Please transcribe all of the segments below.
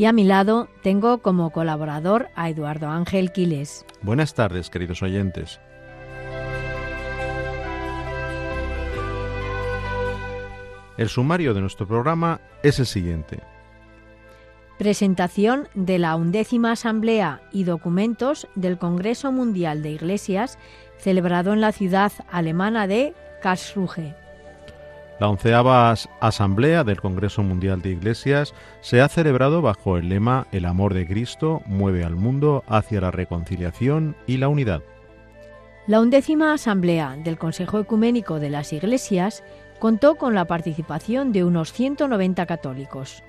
Y a mi lado tengo como colaborador a Eduardo Ángel Quiles. Buenas tardes, queridos oyentes. El sumario de nuestro programa es el siguiente. Presentación de la undécima Asamblea y documentos del Congreso Mundial de Iglesias celebrado en la ciudad alemana de Karlsruhe. La onceava Asamblea del Congreso Mundial de Iglesias se ha celebrado bajo el lema El amor de Cristo mueve al mundo hacia la reconciliación y la unidad. La undécima Asamblea del Consejo Ecuménico de las Iglesias contó con la participación de unos 190 católicos.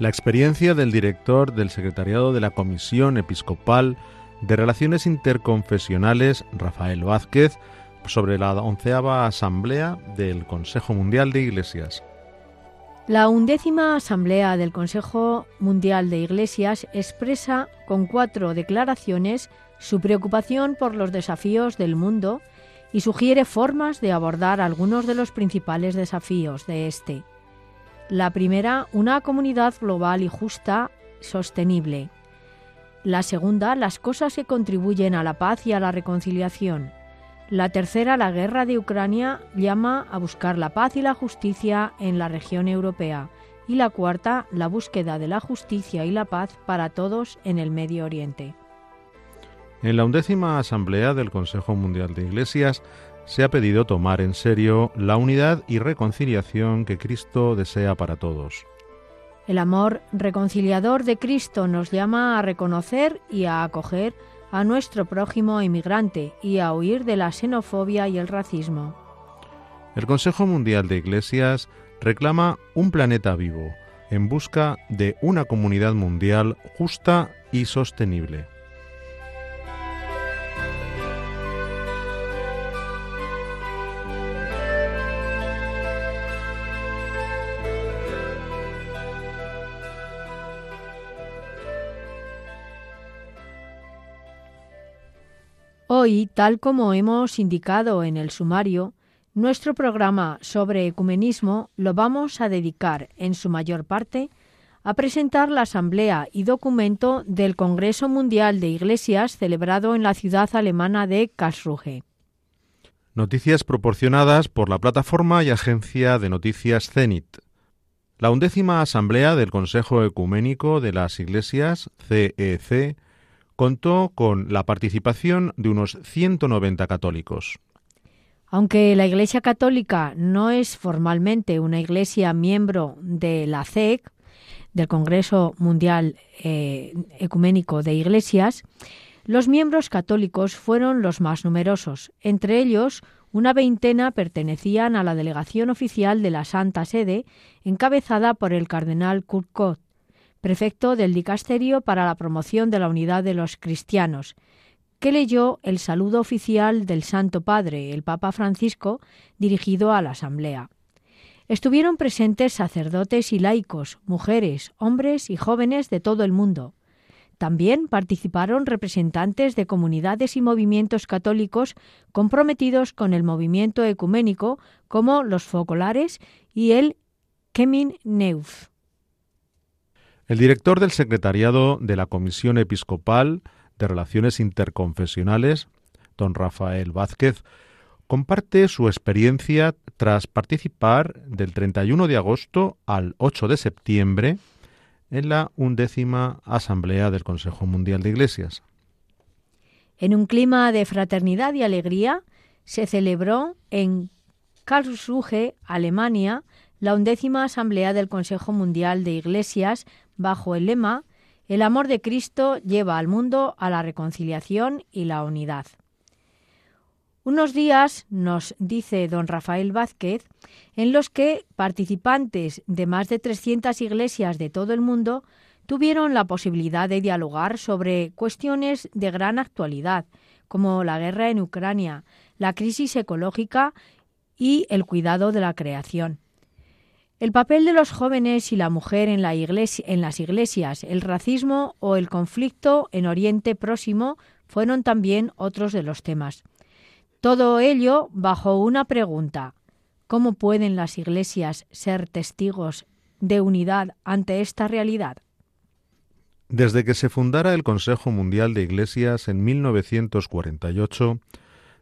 La experiencia del director del Secretariado de la Comisión Episcopal de Relaciones Interconfesionales, Rafael Vázquez, sobre la onceava Asamblea del Consejo Mundial de Iglesias. La undécima Asamblea del Consejo Mundial de Iglesias expresa con cuatro declaraciones su preocupación por los desafíos del mundo y sugiere formas de abordar algunos de los principales desafíos de este. La primera, una comunidad global y justa, sostenible. La segunda, las cosas que contribuyen a la paz y a la reconciliación. La tercera, la guerra de Ucrania, llama a buscar la paz y la justicia en la región europea. Y la cuarta, la búsqueda de la justicia y la paz para todos en el Medio Oriente. En la undécima Asamblea del Consejo Mundial de Iglesias se ha pedido tomar en serio la unidad y reconciliación que Cristo desea para todos. El amor reconciliador de Cristo nos llama a reconocer y a acoger a nuestro prójimo inmigrante y a huir de la xenofobia y el racismo. El Consejo Mundial de Iglesias reclama un planeta vivo en busca de una comunidad mundial justa y sostenible. Hoy, tal como hemos indicado en el sumario, nuestro programa sobre ecumenismo lo vamos a dedicar, en su mayor parte, a presentar la asamblea y documento del Congreso Mundial de Iglesias celebrado en la ciudad alemana de Karlsruhe. Noticias proporcionadas por la plataforma y agencia de noticias Zenit. La undécima asamblea del Consejo Ecuménico de las Iglesias, CEC, contó con la participación de unos 190 católicos. Aunque la Iglesia Católica no es formalmente una iglesia miembro de la CEC, del Congreso Mundial eh, Ecuménico de Iglesias, los miembros católicos fueron los más numerosos. Entre ellos, una veintena pertenecían a la delegación oficial de la Santa Sede, encabezada por el cardenal Kurkot, prefecto del Dicasterio para la Promoción de la Unidad de los Cristianos, que leyó el saludo oficial del Santo Padre, el Papa Francisco, dirigido a la Asamblea. Estuvieron presentes sacerdotes y laicos, mujeres, hombres y jóvenes de todo el mundo. También participaron representantes de comunidades y movimientos católicos comprometidos con el movimiento ecuménico, como los Focolares y el Kemin Neuf. El director del Secretariado de la Comisión Episcopal de Relaciones Interconfesionales, don Rafael Vázquez, comparte su experiencia tras participar del 31 de agosto al 8 de septiembre en la undécima Asamblea del Consejo Mundial de Iglesias. En un clima de fraternidad y alegría se celebró en Karlsruhe, Alemania, la undécima Asamblea del Consejo Mundial de Iglesias bajo el lema El amor de Cristo lleva al mundo a la reconciliación y la unidad. Unos días, nos dice don Rafael Vázquez, en los que participantes de más de 300 iglesias de todo el mundo tuvieron la posibilidad de dialogar sobre cuestiones de gran actualidad, como la guerra en Ucrania, la crisis ecológica y el cuidado de la creación. El papel de los jóvenes y la mujer en, las iglesias, el racismo o el conflicto en Oriente Próximo fueron también otros de los temas. Todo ello bajo una pregunta. ¿Cómo pueden las iglesias ser testigos de unidad ante esta realidad? Desde que se fundara el Consejo Mundial de Iglesias en 1948,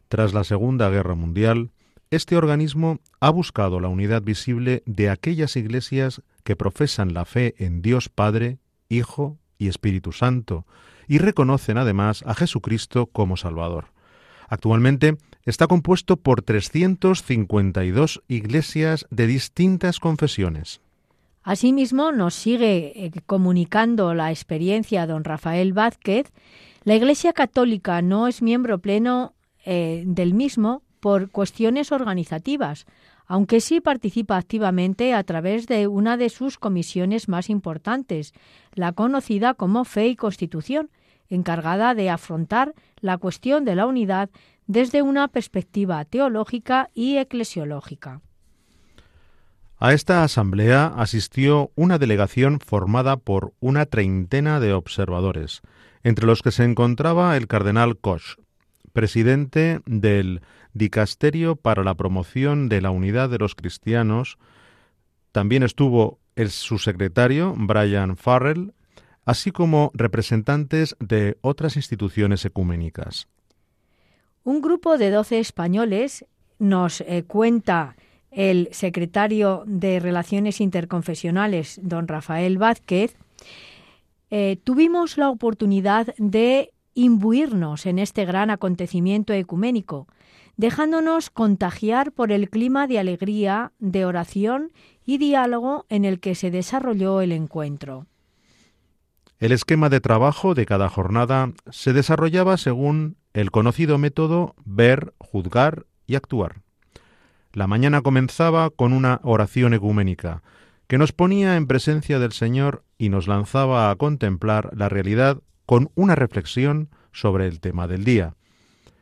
tras la Segunda Guerra Mundial, este organismo ha buscado la unidad visible de aquellas iglesias que profesan la fe en Dios Padre, Hijo y Espíritu Santo, y reconocen además a Jesucristo como Salvador. Actualmente está compuesto por 352 iglesias de distintas confesiones. Asimismo, nos sigue eh, comunicando la experiencia don Rafael Vázquez. La Iglesia Católica no es miembro pleno eh, del mismo por cuestiones organizativas, aunque sí participa activamente a través de una de sus comisiones más importantes, la conocida como Fe y Constitución, encargada de afrontar la cuestión de la unidad desde una perspectiva teológica y eclesiológica. A esta asamblea asistió una delegación formada por una treintena de observadores, entre los que se encontraba el cardenal Koch, presidente del Dicasterio para la Promoción de la Unidad de los Cristianos. También estuvo el subsecretario Brian Farrell, así como representantes de otras instituciones ecuménicas. Un grupo de doce españoles nos eh, cuenta el secretario de Relaciones Interconfesionales, don Rafael Vázquez, eh, tuvimos la oportunidad de imbuirnos en este gran acontecimiento ecuménico, dejándonos contagiar por el clima de alegría, de oración y diálogo en el que se desarrolló el encuentro. El esquema de trabajo de cada jornada se desarrollaba según el conocido método ver, juzgar y actuar. La mañana comenzaba con una oración ecuménica, que nos ponía en presencia del Señor y nos lanzaba a contemplar la realidad con una reflexión sobre el tema del día.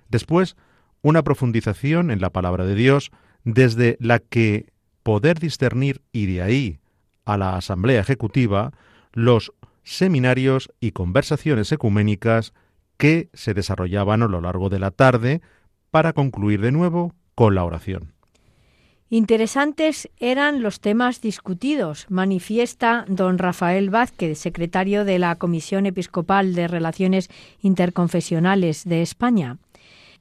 Después, una profundización en la palabra de Dios, desde la que poder discernir y de ahí a la Asamblea Ejecutiva los seminarios y conversaciones ecuménicas que se desarrollaban a lo largo de la tarde para concluir de nuevo con la oración. Interesantes eran los temas discutidos, manifiesta don Rafael Vázquez, secretario de la Comisión Episcopal de Relaciones Interconfesionales de España,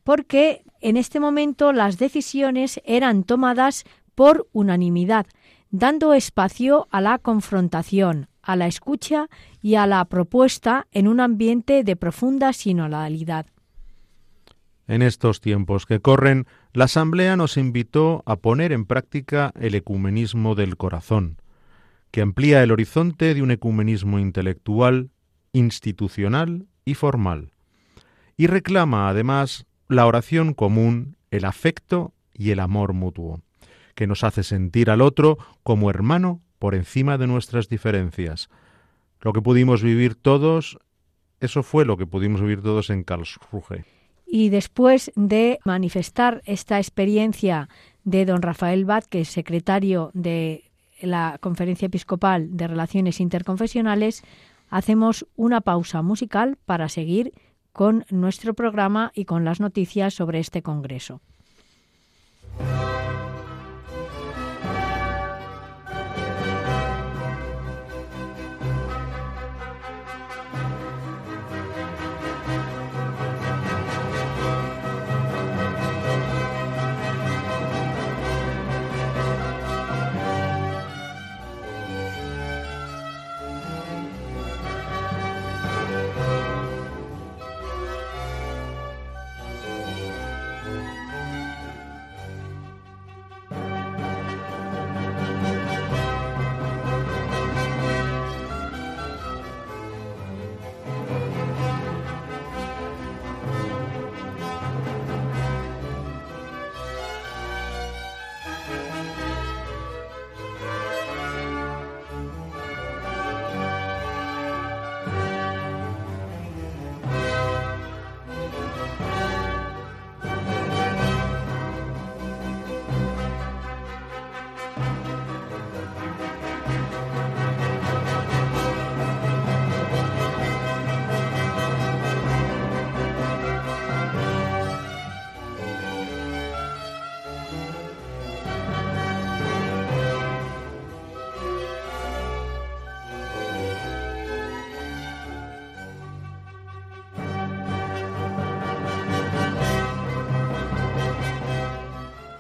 porque en este momento las decisiones eran tomadas por unanimidad, dando espacio a la confrontación, a la escucha y a la propuesta en un ambiente de profunda sinodalidad. En estos tiempos que corren, la Asamblea nos invitó a poner en práctica el ecumenismo del corazón, que amplía el horizonte de un ecumenismo intelectual, institucional y formal, y reclama además la oración común, el afecto y el amor mutuo, que nos hace sentir al otro como hermano por encima de nuestras diferencias. Lo que pudimos vivir todos, eso fue lo que pudimos vivir todos en Karlsruhe. Y después de manifestar esta experiencia de don Rafael Vázquez, secretario de la Conferencia Episcopal de Relaciones Interconfesionales, hacemos una pausa musical para seguir con nuestro programa y con las noticias sobre este Congreso.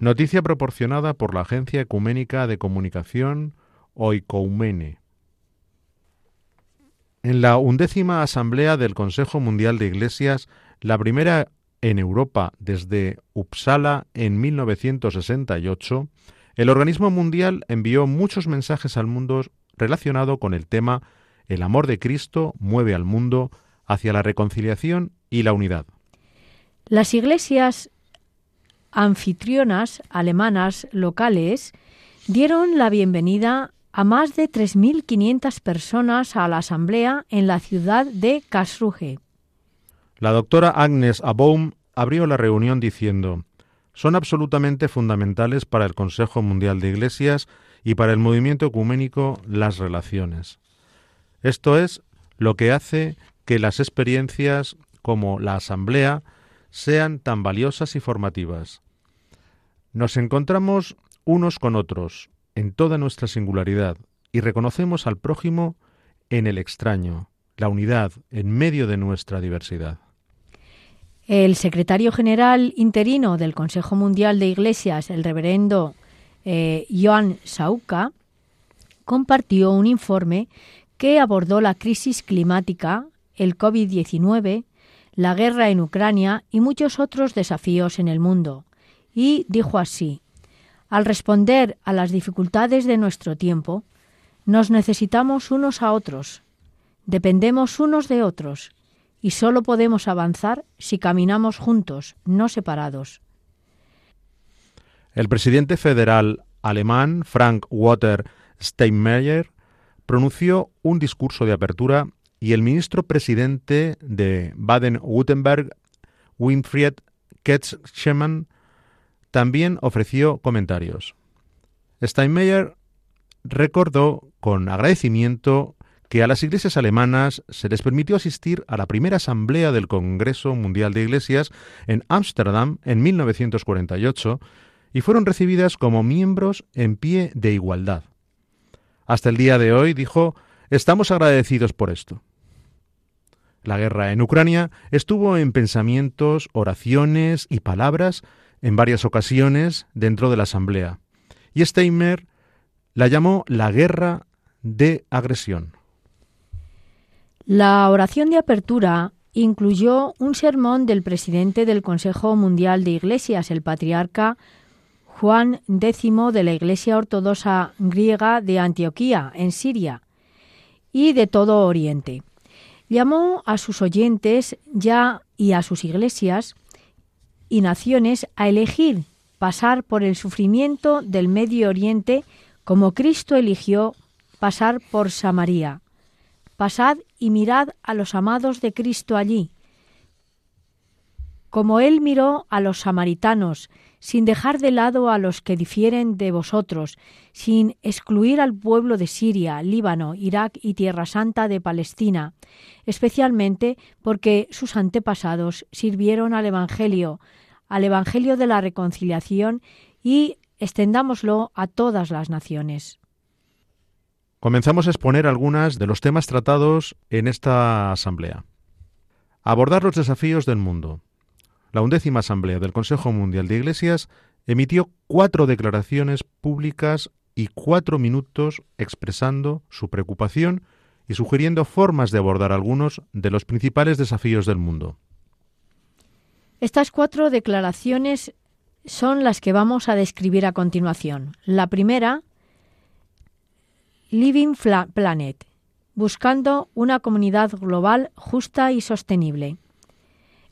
Noticia proporcionada por la Agencia Ecuménica de Comunicación Oikoumene. En la undécima Asamblea del Consejo Mundial de Iglesias, la primera en Europa desde Uppsala en 1968, el organismo mundial envió muchos mensajes al mundo relacionado con el tema El amor de Cristo mueve al mundo hacia la reconciliación y la unidad. Las iglesias anfitrionas alemanas locales dieron la bienvenida a más de 3.500 personas a la asamblea en la ciudad de Karlsruhe. La doctora Agnes Abaum abrió la reunión diciendo son absolutamente fundamentales para el Consejo Mundial de Iglesias y para el movimiento ecuménico las relaciones. Esto es lo que hace que las experiencias como la Asamblea sean tan valiosas y formativas. Nos encontramos unos con otros en toda nuestra singularidad y reconocemos al prójimo en el extraño, la unidad en medio de nuestra diversidad. El secretario general interino del Consejo Mundial de Iglesias, el reverendo eh, Joan Sauca, compartió un informe que abordó la crisis climática, el COVID-19, la guerra en Ucrania y muchos otros desafíos en el mundo, y dijo así, al responder a las dificultades de nuestro tiempo, nos necesitamos unos a otros, dependemos unos de otros, y solo podemos avanzar si caminamos juntos, no separados. El presidente federal alemán Frank Walter Steinmeier pronunció un discurso de apertura y el ministro presidente de Baden-Württemberg, Winfried Ketschmann, también ofreció comentarios. Steinmeier recordó con agradecimiento que a las iglesias alemanas se les permitió asistir a la primera asamblea del Congreso Mundial de Iglesias en Ámsterdam en 1948 y fueron recibidas como miembros en pie de igualdad. Hasta el día de hoy, dijo, estamos agradecidos por esto. La guerra en Ucrania estuvo en pensamientos, oraciones y palabras en varias ocasiones dentro de la Asamblea, y Steinmer la llamó la guerra de agresión. La oración de apertura incluyó un sermón del presidente del Consejo Mundial de Iglesias, el patriarca Juan X de la Iglesia Ortodoxa griega de Antioquía, en Siria, y de todo Oriente. Llamó a sus oyentes ya y a sus iglesias y naciones a elegir pasar por el sufrimiento del Medio Oriente como Cristo eligió pasar por Samaria. Pasad y mirad a los amados de Cristo allí, como Él miró a los samaritanos, sin dejar de lado a los que difieren de vosotros, sin excluir al pueblo de Siria, Líbano, Irak y Tierra Santa de Palestina, especialmente porque sus antepasados sirvieron al Evangelio, al Evangelio de la reconciliación y extendámoslo a todas las naciones. Comenzamos a exponer algunas de los temas tratados en esta asamblea. Abordar los desafíos del mundo. La undécima asamblea del Consejo Mundial de Iglesias emitió cuatro declaraciones públicas y cuatro minutos expresando su preocupación y sugiriendo formas de abordar algunos de los principales desafíos del mundo. Estas cuatro declaraciones son las que vamos a describir a continuación. La primera Living Planet, buscando una comunidad global justa y sostenible.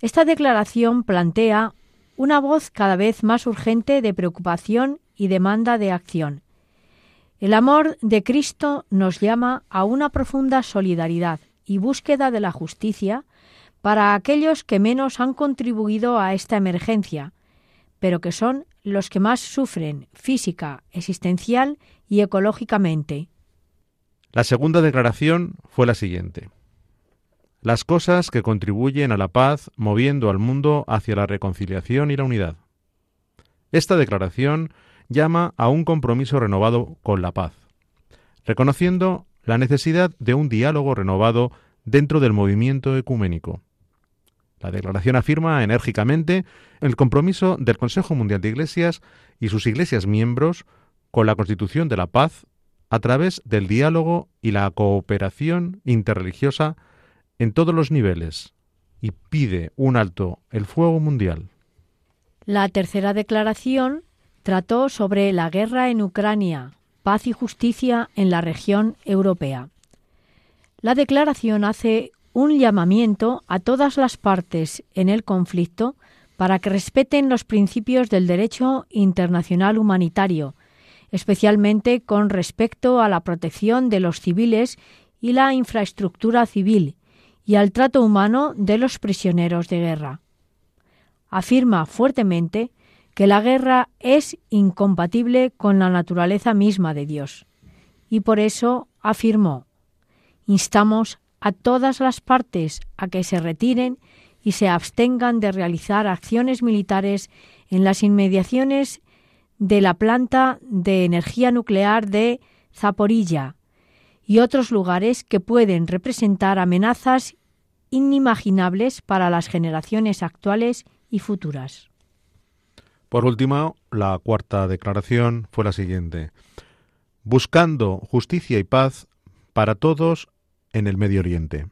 Esta declaración plantea una voz cada vez más urgente de preocupación y demanda de acción. El amor de Cristo nos llama a una profunda solidaridad y búsqueda de la justicia para aquellos que menos han contribuido a esta emergencia, pero que son los que más sufren física, existencial y ecológicamente. La segunda declaración fue la siguiente. Las cosas que contribuyen a la paz moviendo al mundo hacia la reconciliación y la unidad. Esta declaración llama a un compromiso renovado con la paz, reconociendo la necesidad de un diálogo renovado dentro del movimiento ecuménico. La declaración afirma enérgicamente el compromiso del Consejo Mundial de Iglesias y sus iglesias miembros con la constitución de la paz a través del diálogo y la cooperación interreligiosa en todos los niveles y pide un alto el fuego mundial. La tercera declaración trató sobre la guerra en Ucrania, paz y justicia en la región europea. La declaración hace un llamamiento a todas las partes en el conflicto para que respeten los principios del derecho internacional humanitario, especialmente con respecto a la protección de los civiles y la infraestructura civil y al trato humano de los prisioneros de guerra. Afirma fuertemente que la guerra es incompatible con la naturaleza misma de Dios. Y por eso afirmó, instamos a todas las partes a que se retiren y se abstengan de realizar acciones militares en las inmediaciones de la planta de energía nuclear de Zaporilla y otros lugares que pueden representar amenazas inimaginables para las generaciones actuales y futuras. Por último, la cuarta declaración fue la siguiente. Buscando justicia y paz para todos en el Medio Oriente.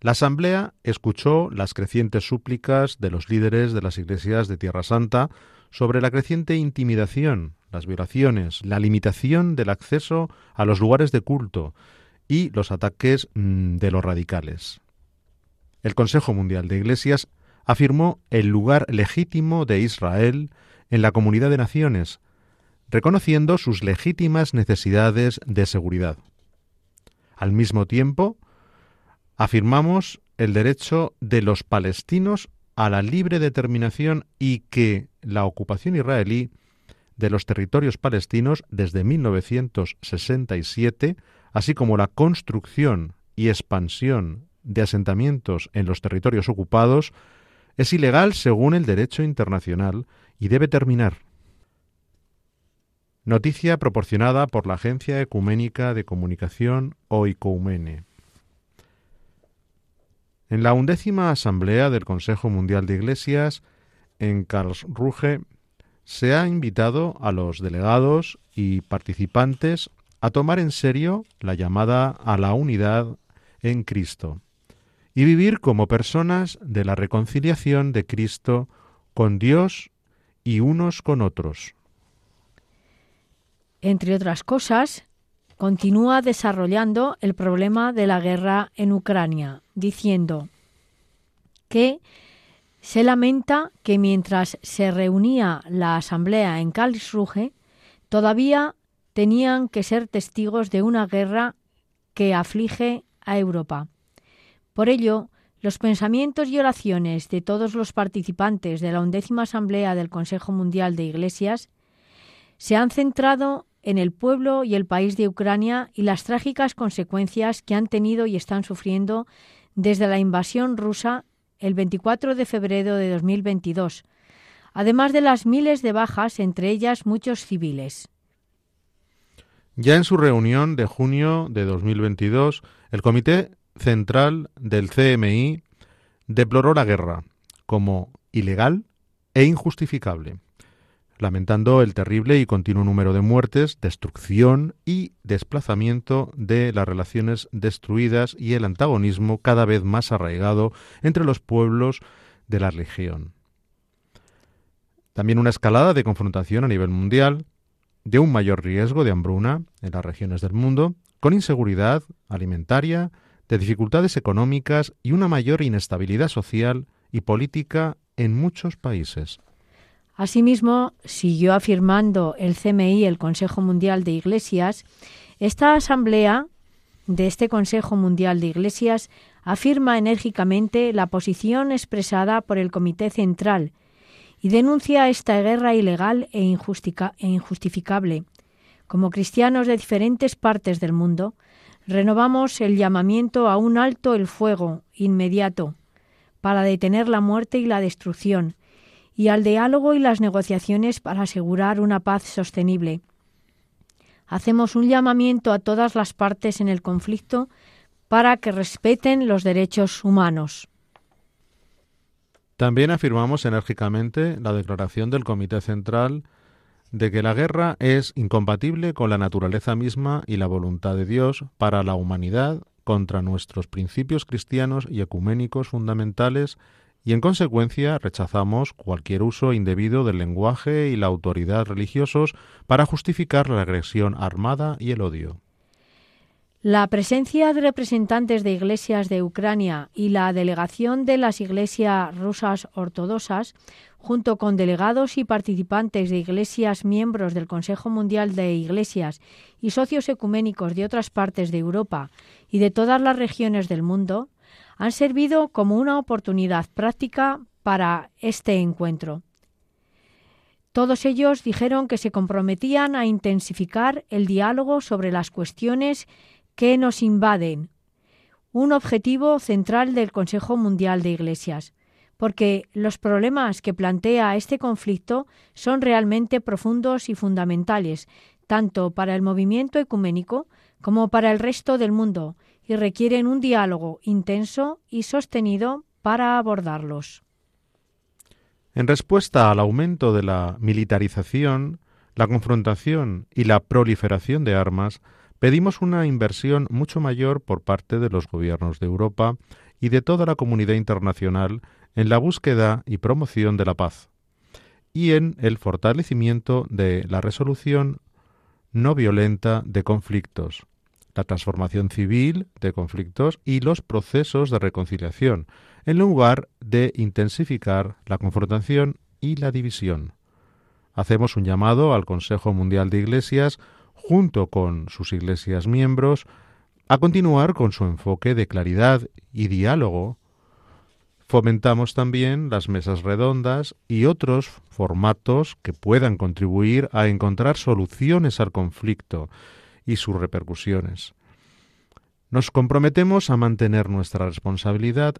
La Asamblea escuchó las crecientes súplicas de los líderes de las iglesias de Tierra Santa sobre la creciente intimidación, las violaciones, la limitación del acceso a los lugares de culto y los ataques mm, de los radicales. El Consejo Mundial de Iglesias afirmó el lugar legítimo de Israel en la comunidad de naciones, reconociendo sus legítimas necesidades de seguridad. Al mismo tiempo, afirmamos el derecho de los palestinos a la libre determinación y que la ocupación israelí de los territorios palestinos desde 1967, así como la construcción y expansión de asentamientos en los territorios ocupados, es ilegal según el derecho internacional y debe terminar. Noticia proporcionada por la Agencia Ecuménica de Comunicación OICOUMENE. En la undécima Asamblea del Consejo Mundial de Iglesias, en Karlsruhe, se ha invitado a los delegados y participantes a tomar en serio la llamada a la unidad en Cristo y vivir como personas de la reconciliación de Cristo con Dios y unos con otros. Entre otras cosas, continúa desarrollando el problema de la guerra en Ucrania, diciendo que se lamenta que mientras se reunía la asamblea en Karlsruhe, todavía tenían que ser testigos de una guerra que aflige a Europa. Por ello, los pensamientos y oraciones de todos los participantes de la undécima asamblea del Consejo Mundial de Iglesias se han centrado en el pueblo y el país de Ucrania y las trágicas consecuencias que han tenido y están sufriendo desde la invasión rusa el 24 de febrero de 2022, además de las miles de bajas, entre ellas muchos civiles. Ya en su reunión de junio de 2022, el Comité Central del CMI deploró la guerra como ilegal e injustificable lamentando el terrible y continuo número de muertes, destrucción y desplazamiento de las relaciones destruidas y el antagonismo cada vez más arraigado entre los pueblos de la región. También una escalada de confrontación a nivel mundial, de un mayor riesgo de hambruna en las regiones del mundo, con inseguridad alimentaria, de dificultades económicas y una mayor inestabilidad social y política en muchos países. Asimismo, siguió afirmando el CMI, el Consejo Mundial de Iglesias, esta asamblea de este Consejo Mundial de Iglesias afirma enérgicamente la posición expresada por el Comité Central y denuncia esta guerra ilegal e, e injustificable, Como cristianos de diferentes partes del mundo, renovamos el llamamiento a un alto el fuego inmediato para detener la muerte y la destrucción, y al diálogo y las negociaciones para asegurar una paz sostenible. Hacemos un llamamiento a todas las partes en el conflicto para que respeten los derechos humanos. También afirmamos enérgicamente la declaración del Comité Central de que la guerra es incompatible con la naturaleza misma y la voluntad de Dios para la humanidad contra nuestros principios cristianos y ecuménicos fundamentales y en consecuencia rechazamos cualquier uso indebido del lenguaje y la autoridad religiosos para justificar la agresión armada y el odio. La presencia de representantes de iglesias de Ucrania y la delegación de las iglesias rusas ortodoxas, junto con delegados y participantes de iglesias miembros del Consejo Mundial de Iglesias y socios ecuménicos de otras partes de Europa y de todas las regiones del mundo, han servido como una oportunidad práctica para este encuentro. Todos ellos dijeron que se comprometían a intensificar el diálogo sobre las cuestiones que nos invaden, un objetivo central del Consejo Mundial de Iglesias, porque los problemas que plantea este conflicto son realmente profundos y fundamentales, tanto para el movimiento ecuménico como para el resto del mundo, y requieren un diálogo intenso y sostenido para abordarlos. En respuesta al aumento de la militarización, la confrontación y la proliferación de armas, pedimos una inversión mucho mayor por parte de los gobiernos de Europa y de toda la comunidad internacional en la búsqueda y promoción de la paz y en el fortalecimiento de la resolución no violenta de conflictos, la transformación civil de conflictos y los procesos de reconciliación, en lugar de intensificar la confrontación y la división. Hacemos un llamado al Consejo Mundial de Iglesias, junto con sus iglesias miembros, a continuar con su enfoque de claridad y diálogo. Fomentamos también las mesas redondas y otros formatos que puedan contribuir a encontrar soluciones al conflicto y sus repercusiones. Nos comprometemos a mantener nuestra responsabilidad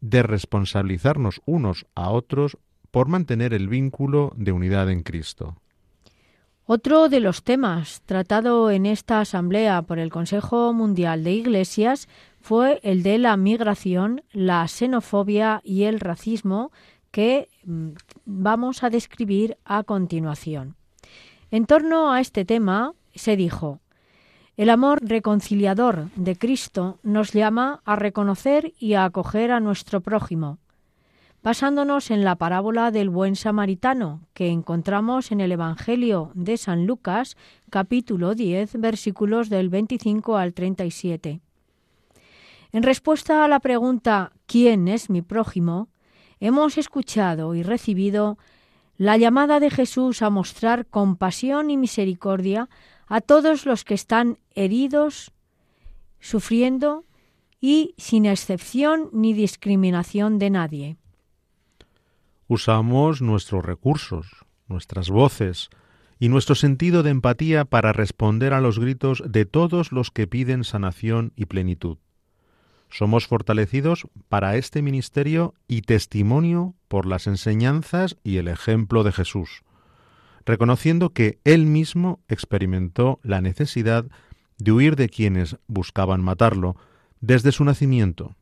de responsabilizarnos unos a otros por mantener el vínculo de unidad en Cristo. Otro de los temas tratado en esta asamblea por el Consejo Mundial de Iglesias fue el de la migración, la xenofobia y el racismo que mm, vamos a describir a continuación. En torno a este tema se dijo, el amor reconciliador de Cristo nos llama a reconocer y a acoger a nuestro prójimo, basándonos en la parábola del buen samaritano que encontramos en el Evangelio de San Lucas, capítulo 10, versículos del 25 al 37. En respuesta a la pregunta ¿quién es mi prójimo?, hemos escuchado y recibido la llamada de Jesús a mostrar compasión y misericordia a todos los que están heridos, sufriendo y sin excepción ni discriminación de nadie. Usamos nuestros recursos, nuestras voces y nuestro sentido de empatía para responder a los gritos de todos los que piden sanación y plenitud. Somos fortalecidos para este ministerio y testimonio por las enseñanzas y el ejemplo de Jesús reconociendo que él mismo experimentó la necesidad de huir de quienes buscaban matarlo desde su nacimiento.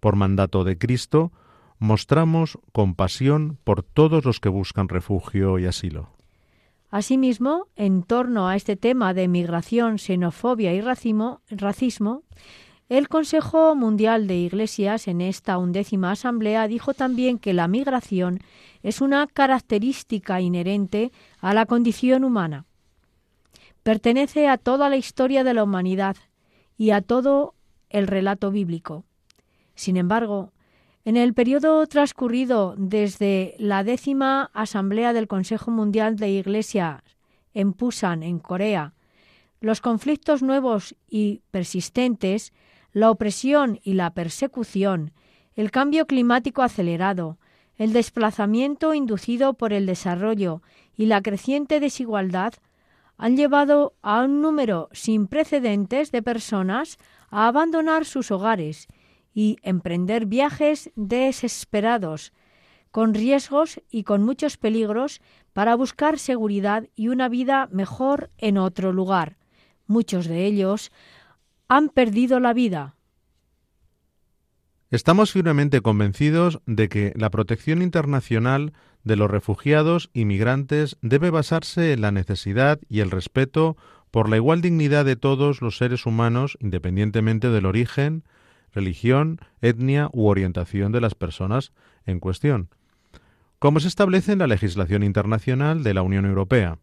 Por mandato de Cristo, mostramos compasión por todos los que buscan refugio y asilo. Asimismo, en torno a este tema de migración, xenofobia y racismo, racismo el Consejo Mundial de Iglesias en esta undécima asamblea dijo también que la migración es una característica inherente a la condición humana. Pertenece a toda la historia de la humanidad y a todo el relato bíblico. Sin embargo, en el periodo transcurrido desde la décima Asamblea del Consejo Mundial de Iglesias en Pusan, en Corea, los conflictos nuevos y persistentes la opresión y la persecución, el cambio climático acelerado, el desplazamiento inducido por el desarrollo y la creciente desigualdad han llevado a un número sin precedentes de personas a abandonar sus hogares y emprender viajes desesperados, con riesgos y con muchos peligros para buscar seguridad y una vida mejor en otro lugar. Muchos de ellos han perdido la vida. Estamos firmemente convencidos de que la protección internacional de los refugiados y migrantes debe basarse en la necesidad y el respeto por la igual dignidad de todos los seres humanos, independientemente del origen, religión, etnia u orientación de las personas en cuestión, como se establece en la legislación internacional de la Unión Europea.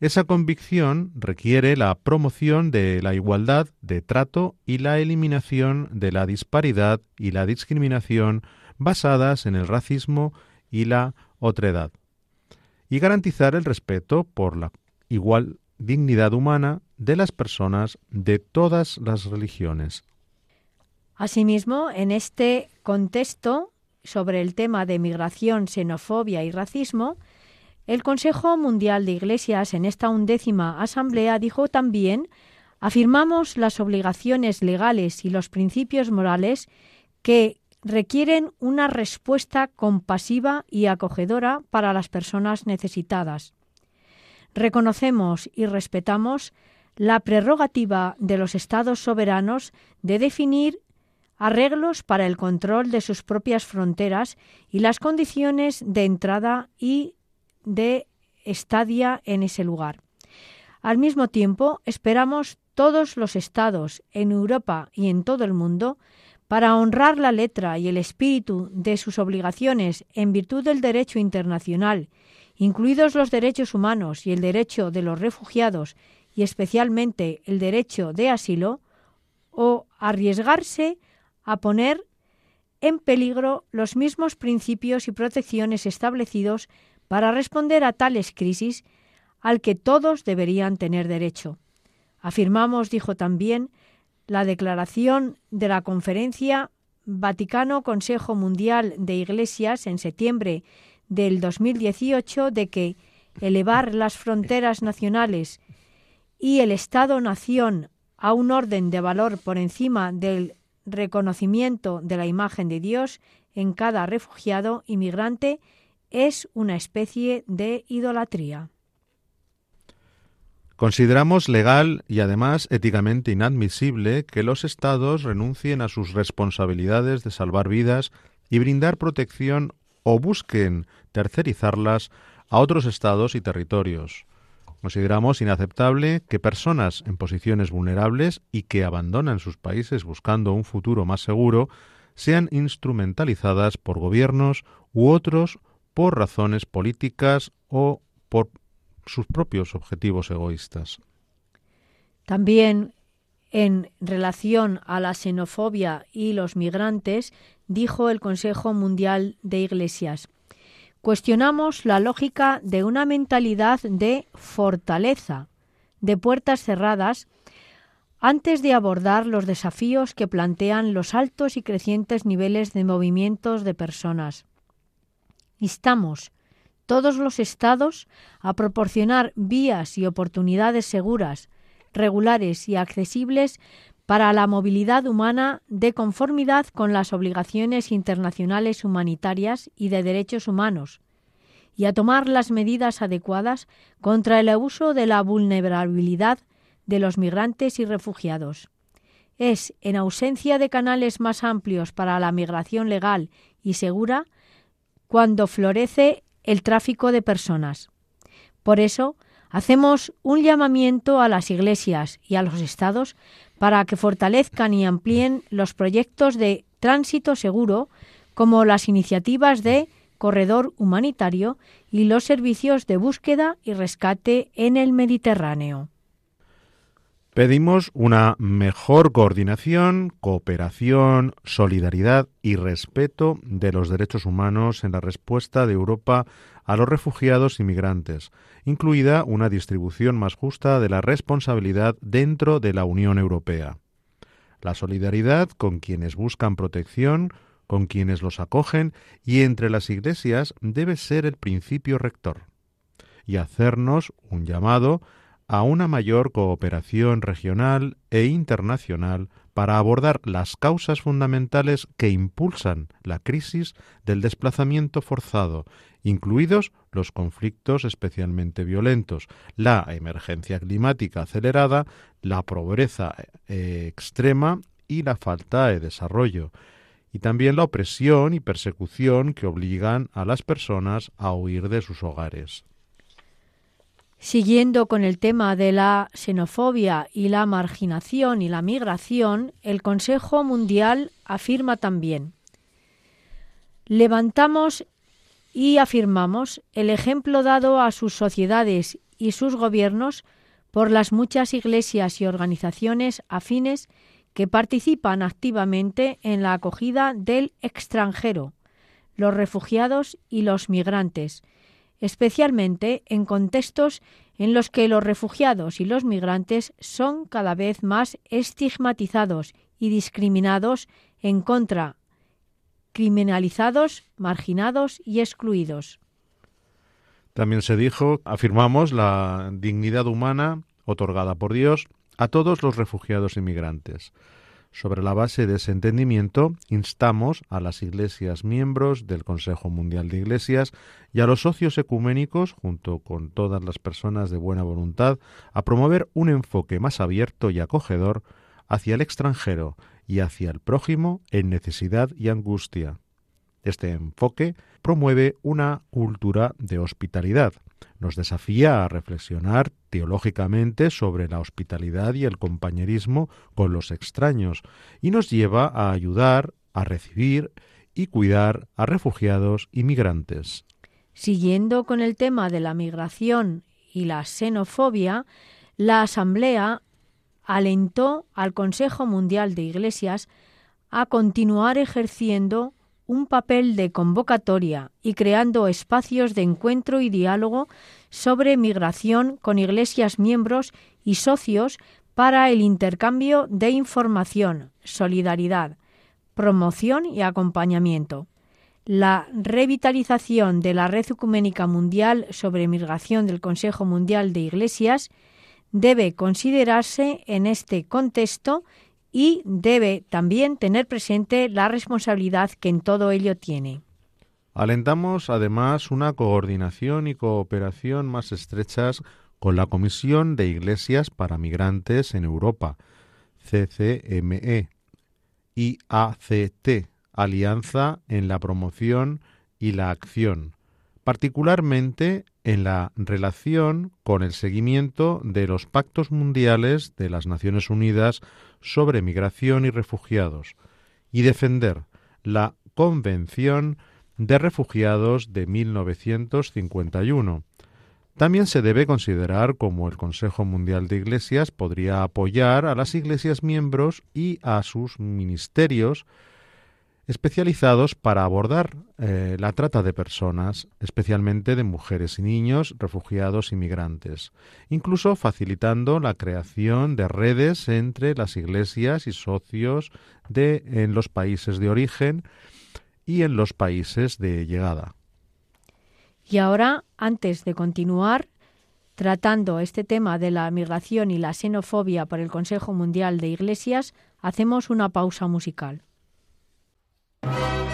Esa convicción requiere la promoción de la igualdad de trato y la eliminación de la disparidad y la discriminación basadas en el racismo y la otredad, y garantizar el respeto por la igual dignidad humana de las personas de todas las religiones. Asimismo, en este contexto sobre el tema de migración, xenofobia y racismo, el Consejo Mundial de Iglesias en esta undécima asamblea dijo también afirmamos las obligaciones legales y los principios morales que requieren una respuesta compasiva y acogedora para las personas necesitadas. Reconocemos y respetamos la prerrogativa de los estados soberanos de definir arreglos para el control de sus propias fronteras y las condiciones de entrada y de estadia en ese lugar. Al mismo tiempo, esperamos todos los estados en Europa y en todo el mundo para honrar la letra y el espíritu de sus obligaciones en virtud del derecho internacional, incluidos los derechos humanos y el derecho de los refugiados y especialmente el derecho de asilo, o arriesgarse a poner en peligro los mismos principios y protecciones establecidos para responder a tales crisis al que todos deberían tener derecho. Afirmamos, dijo también, la declaración de la Conferencia Vaticano Consejo Mundial de Iglesias en septiembre del 2018 de que elevar las fronteras nacionales y el Estado-nación a un orden de valor por encima del reconocimiento de la imagen de Dios en cada refugiado inmigrante es una especie de idolatría. Consideramos legal y además éticamente inadmisible que los Estados renuncien a sus responsabilidades de salvar vidas y brindar protección o busquen tercerizarlas a otros estados y territorios. Consideramos inaceptable que personas en posiciones vulnerables y que abandonan sus países buscando un futuro más seguro sean instrumentalizadas por gobiernos u otros por razones políticas o por sus propios objetivos egoístas. También en relación a la xenofobia y los migrantes, dijo el Consejo Mundial de Iglesias, cuestionamos la lógica de una mentalidad de fortaleza, de puertas cerradas, antes de abordar los desafíos que plantean los altos y crecientes niveles de movimientos de personas. Instamos todos los estados a proporcionar vías y oportunidades seguras, regulares y accesibles para la movilidad humana de conformidad con las obligaciones internacionales humanitarias y de derechos humanos, y a tomar las medidas adecuadas contra el abuso de la vulnerabilidad de los migrantes y refugiados. Es, en ausencia de canales más amplios para la migración legal y segura, cuando florece el tráfico de personas. Por eso, hacemos un llamamiento a las iglesias y a los estados para que fortalezcan y amplíen los proyectos de tránsito seguro, como las iniciativas de corredor humanitario y los servicios de búsqueda y rescate en el Mediterráneo. Pedimos una mejor coordinación, cooperación, solidaridad y respeto de los derechos humanos en la respuesta de Europa a los refugiados y migrantes, incluida una distribución más justa de la responsabilidad dentro de la Unión Europea. La solidaridad con quienes buscan protección, con quienes los acogen y entre las iglesias debe ser el principio rector y hacernos un llamado a una mayor cooperación regional e internacional para abordar las causas fundamentales que impulsan la crisis del desplazamiento forzado, incluidos los conflictos especialmente violentos, la emergencia climática acelerada, la pobreza eh, extrema y la falta de desarrollo, y también la opresión y persecución que obligan a las personas a huir de sus hogares. Siguiendo con el tema de la xenofobia y la marginación y la migración, el Consejo Mundial afirma también, levantamos y afirmamos el ejemplo dado a sus sociedades y sus gobiernos por las muchas iglesias y organizaciones afines que participan activamente en la acogida del extranjero, los refugiados y los migrantes, especialmente en contextos en los que los refugiados y los migrantes son cada vez más estigmatizados y discriminados en contra, criminalizados, marginados y excluidos. También se dijo, afirmamos la dignidad humana otorgada por Dios a todos los refugiados y migrantes. Sobre la base de ese entendimiento, instamos a las iglesias miembros del Consejo Mundial de Iglesias y a los socios ecuménicos, junto con todas las personas de buena voluntad, a promover un enfoque más abierto y acogedor hacia el extranjero y hacia el prójimo en necesidad y angustia. Este enfoque promueve una cultura de hospitalidad, nos desafía a reflexionar teológicamente sobre la hospitalidad y el compañerismo con los extraños y nos lleva a ayudar a recibir y cuidar a refugiados y migrantes. Siguiendo con el tema de la migración y la xenofobia, la Asamblea alentó al Consejo Mundial de Iglesias a continuar ejerciendo un papel de convocatoria y creando espacios de encuentro y diálogo sobre migración con iglesias miembros y socios para el intercambio de información, solidaridad, promoción y acompañamiento. La revitalización de la Red Ecuménica Mundial sobre Migración del Consejo Mundial de Iglesias debe considerarse en este contexto y debe también tener presente la responsabilidad que en todo ello tiene. Alentamos además una coordinación y cooperación más estrechas con la Comisión de Iglesias para Migrantes en Europa, CCME, y ACT, Alianza en la Promoción y la Acción, particularmente en la relación con el seguimiento de los pactos mundiales de las Naciones Unidas sobre migración y refugiados y defender la Convención de Refugiados de 1951. También se debe considerar cómo el Consejo Mundial de Iglesias podría apoyar a las iglesias miembros y a sus ministerios especializados para abordar eh, la trata de personas, especialmente de mujeres y niños, refugiados y migrantes, incluso facilitando la creación de redes entre las iglesias y socios en los países de origen y en los países de llegada. Y ahora, antes de continuar tratando este tema de la migración y la xenofobia por el Consejo Mundial de Iglesias, hacemos una pausa musical. Bye.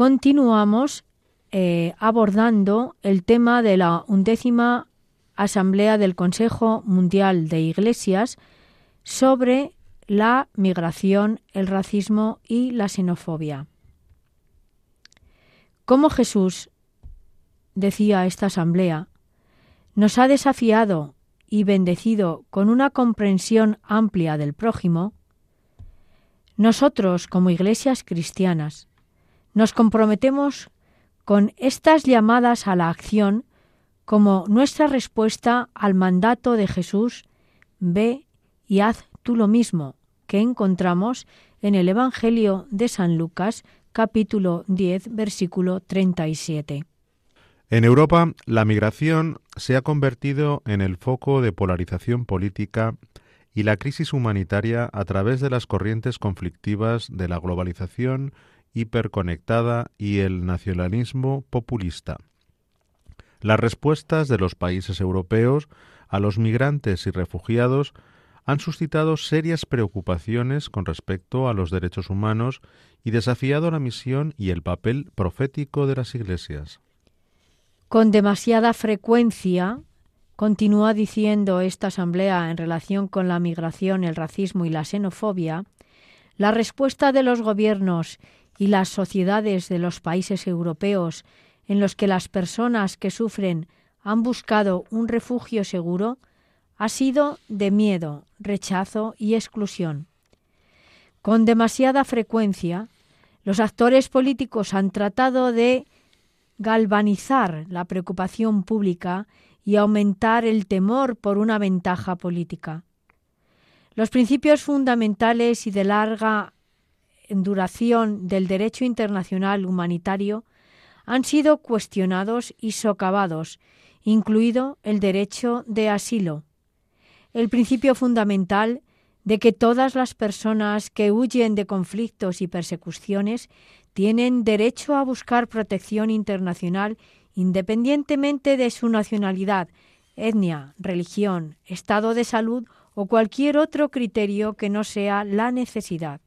continuamos eh, abordando el tema de la undécima Asamblea del Consejo Mundial de Iglesias sobre la migración, el racismo y la xenofobia. Como Jesús, decía esta asamblea, nos ha desafiado y bendecido con una comprensión amplia del prójimo, nosotros como iglesias cristianas nos comprometemos con estas llamadas a la acción como nuestra respuesta al mandato de Jesús, ve y haz tú lo mismo, que encontramos en el Evangelio de San Lucas, capítulo 10, versículo 37. En Europa, la migración se ha convertido en el foco de polarización política y la crisis humanitaria a través de las corrientes conflictivas de la globalización hiperconectada y el nacionalismo populista. Las respuestas de los países europeos a los migrantes y refugiados han suscitado serias preocupaciones con respecto a los derechos humanos y desafiado la misión y el papel profético de las iglesias. Con demasiada frecuencia, continúa diciendo esta Asamblea en relación con la migración, el racismo y la xenofobia, la respuesta de los gobiernos y las sociedades de los países europeos en los que las personas que sufren han buscado un refugio seguro ha sido de miedo, rechazo y exclusión. Con demasiada frecuencia, los actores políticos han tratado de galvanizar la preocupación pública y aumentar el temor por una ventaja política. Los principios fundamentales y de larga duración del derecho internacional humanitario han sido cuestionados y socavados, incluido el derecho de asilo, el principio fundamental de que todas las personas que huyen de conflictos y persecuciones tienen derecho a buscar protección internacional independientemente de su nacionalidad, etnia, religión, estado de salud o cualquier otro criterio que no sea la necesidad.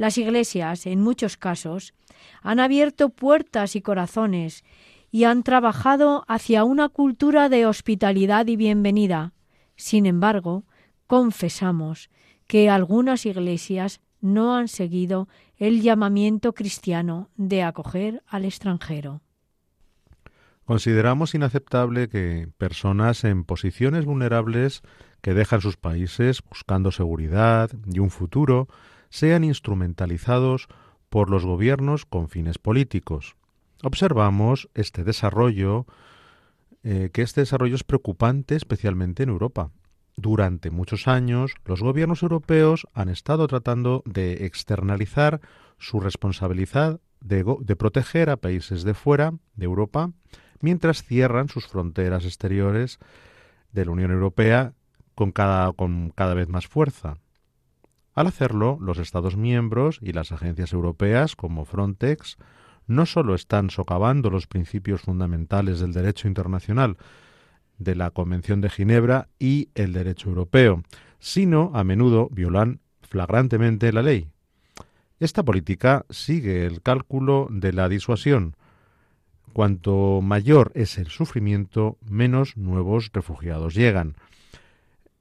Las iglesias, en muchos casos, han abierto puertas y corazones y han trabajado hacia una cultura de hospitalidad y bienvenida, sin embargo, confesamos que algunas iglesias no han seguido el llamamiento cristiano de acoger al extranjero. Consideramos inaceptable que personas en posiciones vulnerables que dejan sus países buscando seguridad y un futuro sean instrumentalizados por los gobiernos con fines políticos. Observamos este desarrollo eh, que este desarrollo es preocupante especialmente en Europa. Durante muchos años, los gobiernos europeos han estado tratando de externalizar su responsabilidad de, proteger a países de fuera de Europa, mientras cierran sus fronteras exteriores de la Unión Europea con cada vez más fuerza. Al hacerlo, los Estados miembros y las agencias europeas, como Frontex, no solo están socavando los principios fundamentales del derecho internacional, de la Convención de Ginebra y el derecho europeo, sino a menudo violan flagrantemente la ley. Esta política sigue el cálculo de la disuasión. Cuanto mayor es el sufrimiento, menos nuevos refugiados llegan.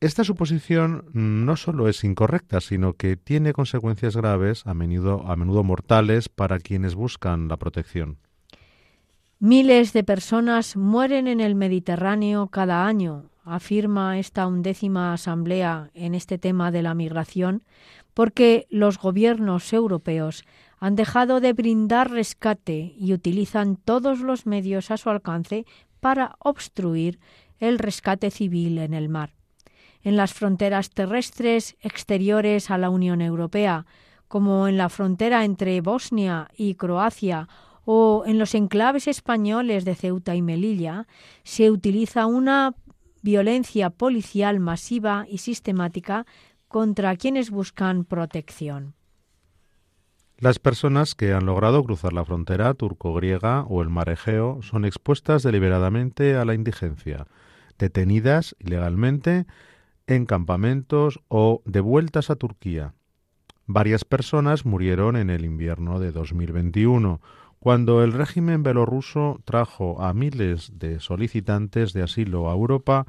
Esta suposición no solo es incorrecta, sino que tiene consecuencias graves, a menudo, a menudo mortales, para quienes buscan la protección. Miles de personas mueren en el Mediterráneo cada año, afirma esta undécima asamblea en este tema de la migración, porque los gobiernos europeos han dejado de brindar rescate y utilizan todos los medios a su alcance para obstruir el rescate civil en el mar en las fronteras terrestres exteriores a la Unión Europea, como en la frontera entre Bosnia y Croacia o en los enclaves españoles de Ceuta y Melilla, se utiliza una violencia policial masiva y sistemática contra quienes buscan protección. Las personas que han logrado cruzar la frontera turco-griega o el mar Egeo son expuestas deliberadamente a la indigencia, detenidas ilegalmente en campamentos o devueltas a Turquía. Varias personas murieron en el invierno de 2021, cuando el régimen belorruso trajo a miles de solicitantes de asilo a Europa,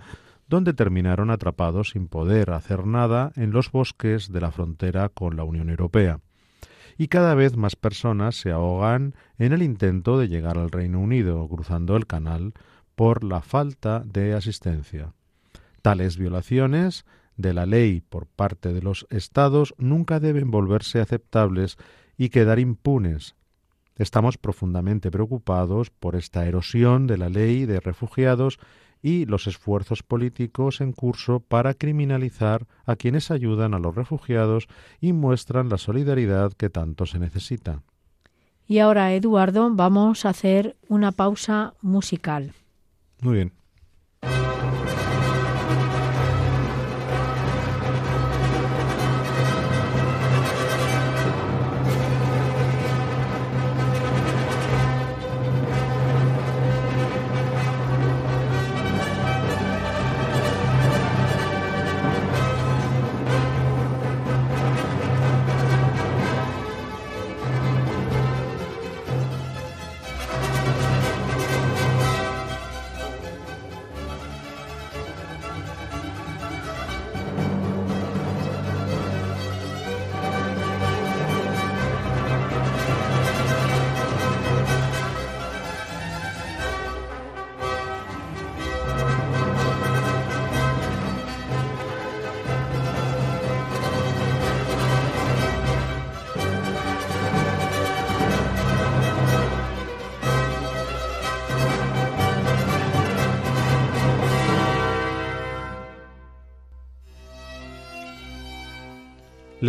donde terminaron atrapados sin poder hacer nada en los bosques de la frontera con la Unión Europea y cada vez más personas se ahogan en el intento de llegar al Reino Unido cruzando el canal por la falta de asistencia. Tales violaciones de la ley por parte de los Estados nunca deben volverse aceptables y quedar impunes. Estamos profundamente preocupados por esta erosión de la ley de refugiados y los esfuerzos políticos en curso para criminalizar a quienes ayudan a los refugiados y muestran la solidaridad que tanto se necesita. Y ahora, Eduardo, vamos a hacer una pausa musical. Muy bien.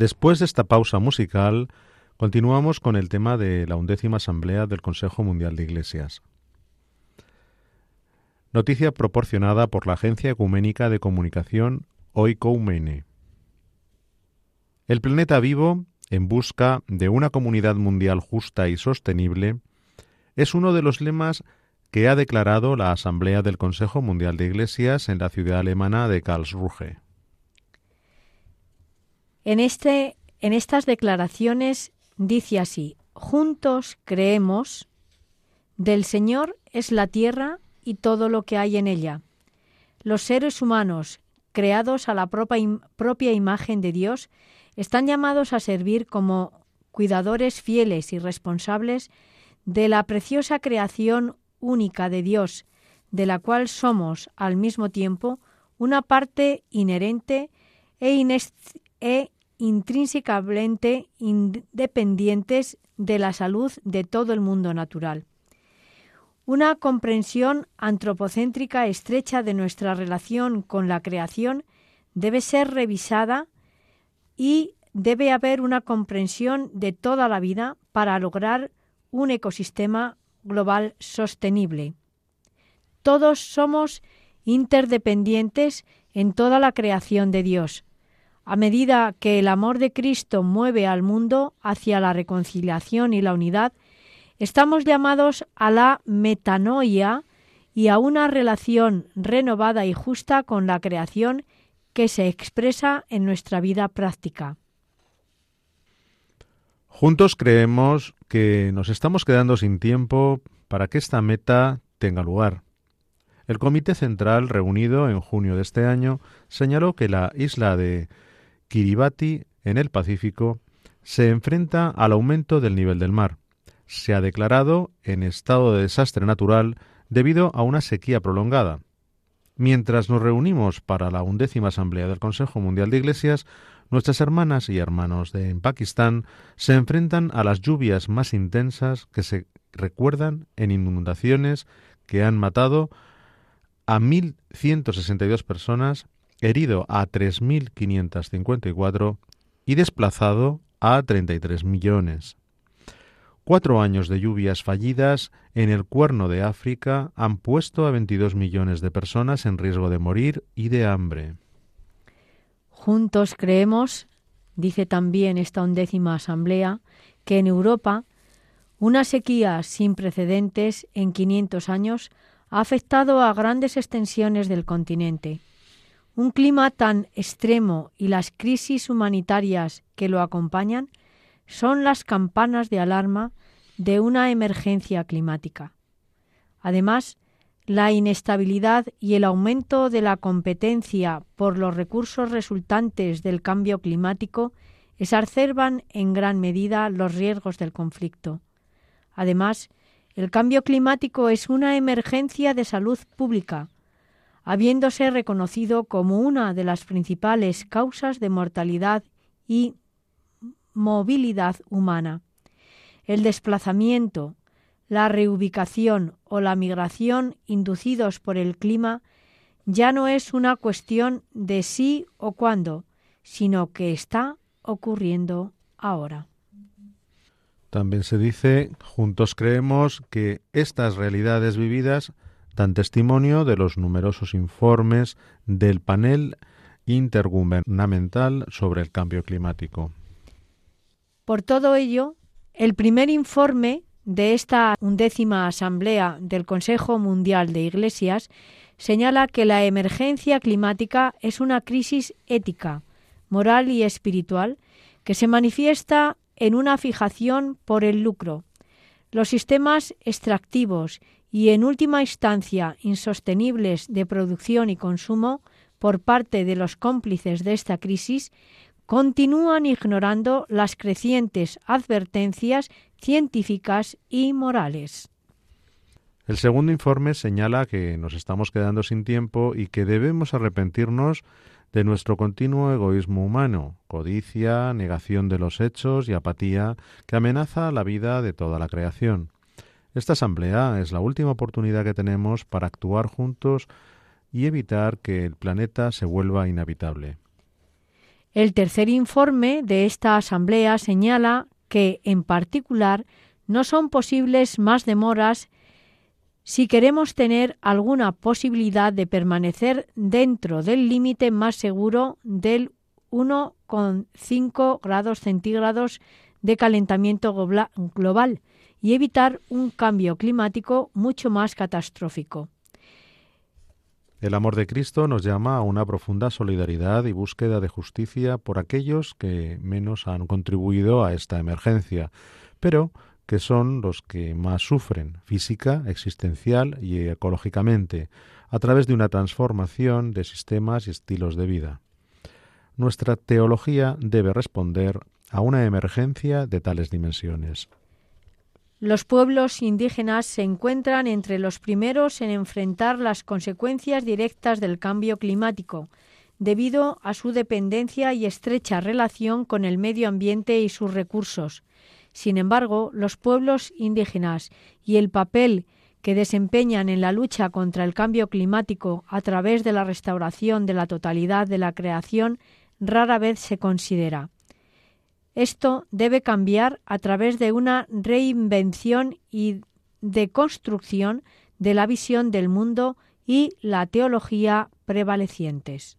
Después de esta pausa musical, continuamos con el tema de la undécima Asamblea del Consejo Mundial de Iglesias. Noticia proporcionada por la Agencia Ecuménica de Comunicación Oikoumene. El planeta vivo, en busca de una comunidad mundial justa y sostenible, es uno de los lemas que ha declarado la Asamblea del Consejo Mundial de Iglesias en la ciudad alemana de Karlsruhe. En, este, en estas declaraciones dice así, juntos creemos, del Señor es la tierra y todo lo que hay en ella. Los seres humanos, creados a la propia, propia imagen de Dios, están llamados a servir como cuidadores fieles y responsables de la preciosa creación única de Dios, de la cual somos al mismo tiempo una parte inherente e, e intrínsecamente independientes de la salud de todo el mundo natural. Una comprensión antropocéntrica estrecha de nuestra relación con la creación debe ser revisada y debe haber una comprensión de toda la vida para lograr un ecosistema global sostenible. Todos somos interdependientes en toda la creación de Dios. A medida que el amor de Cristo mueve al mundo hacia la reconciliación y la unidad, estamos llamados a la metanoia y a una relación renovada y justa con la creación que se expresa en nuestra vida práctica. Juntos creemos que nos estamos quedando sin tiempo para que esta meta tenga lugar. El Comité Central, reunido en junio de este año, señaló que la isla de Kiribati, en el Pacífico, se enfrenta al aumento del nivel del mar. Se ha declarado en estado de desastre natural debido a una sequía prolongada. Mientras nos reunimos para la undécima Asamblea del Consejo Mundial de Iglesias, Nuestras hermanas y hermanos de en Pakistán se enfrentan a las lluvias más intensas que se recuerdan en inundaciones que han matado a 1.162 personas, herido a 3.554 y desplazado a 33 millones. Cuatro años de lluvias fallidas en el cuerno de África han puesto a 22 millones de personas en riesgo de morir y de hambre. Juntos creemos, dice también esta undécima asamblea, que en Europa una sequía sin precedentes en 500 años ha afectado a grandes extensiones del continente. Un clima tan extremo y las crisis humanitarias que lo acompañan son las campanas de alarma de una emergencia climática. Además, la inestabilidad y el aumento de la competencia por los recursos resultantes del cambio climático exacerban en gran medida los riesgos del conflicto. Además, el cambio climático es una emergencia de salud pública, habiéndose reconocido como una de las principales causas de mortalidad y movilidad humana. El desplazamiento, la reubicación o la migración inducidos por el clima ya no es una cuestión de sí o cuándo, sino que está ocurriendo ahora. También se dice, juntos creemos que estas realidades vividas testimonio de los numerosos informes del panel intergubernamental sobre el cambio climático. Por todo ello, el primer informe de esta undécima asamblea del Consejo Mundial de Iglesias señala que la emergencia climática es una crisis ética, moral y espiritual que se manifiesta en una fijación por el lucro. Los sistemas extractivos y, en última instancia, insostenibles de producción y consumo por parte de los cómplices de esta crisis continúan ignorando las crecientes advertencias científicas y morales. El segundo informe señala que nos estamos quedando sin tiempo y que debemos arrepentirnos de nuestro continuo egoísmo humano, codicia, negación de los hechos y apatía que amenaza la vida de toda la creación. Esta asamblea es la última oportunidad que tenemos para actuar juntos y evitar que el planeta se vuelva inhabitable. El tercer informe de esta asamblea señala que, en particular, no son posibles más demoras si queremos tener alguna posibilidad de permanecer dentro del límite más seguro del 1,5 grados centígrados de calentamiento global y evitar un cambio climático mucho más catastrófico. El amor de Cristo nos llama a una profunda solidaridad y búsqueda de justicia por aquellos que menos han contribuido a esta emergencia, pero que son los que más sufren física, existencial y ecológicamente, a través de una transformación de sistemas y estilos de vida. Nuestra teología debe responder a una emergencia de tales dimensiones. Los pueblos indígenas se encuentran entre los primeros en enfrentar las consecuencias directas del cambio climático, debido a su dependencia y estrecha relación con el medio ambiente y sus recursos. Sin embargo, los pueblos indígenas y el papel que desempeñan en la lucha contra el cambio climático a través de la restauración de la totalidad de la creación rara vez se considera. Esto debe cambiar a través de una reinvención y de construcción de la visión del mundo y la teología prevalecientes.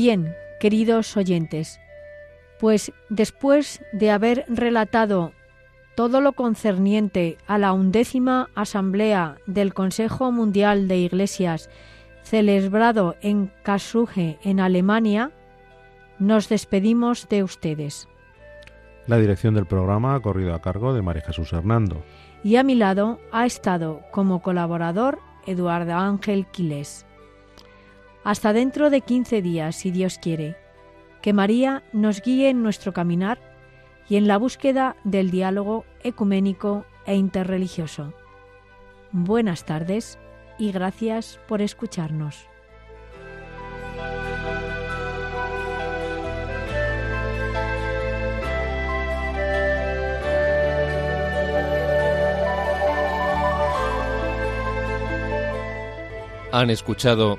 Bien, queridos oyentes, pues después de haber relatado todo lo concerniente a la undécima Asamblea del Consejo Mundial de Iglesias celebrado en Karlsruhe, en Alemania, nos despedimos de ustedes. La dirección del programa ha corrido a cargo de María Jesús Hernando. Y a mi lado ha estado como colaborador Eduardo Ángel Quiles. Hasta dentro de 15 días, si Dios quiere. Que María nos guíe en nuestro caminar y en la búsqueda del diálogo ecuménico e interreligioso. Buenas tardes y gracias por escucharnos. Han escuchado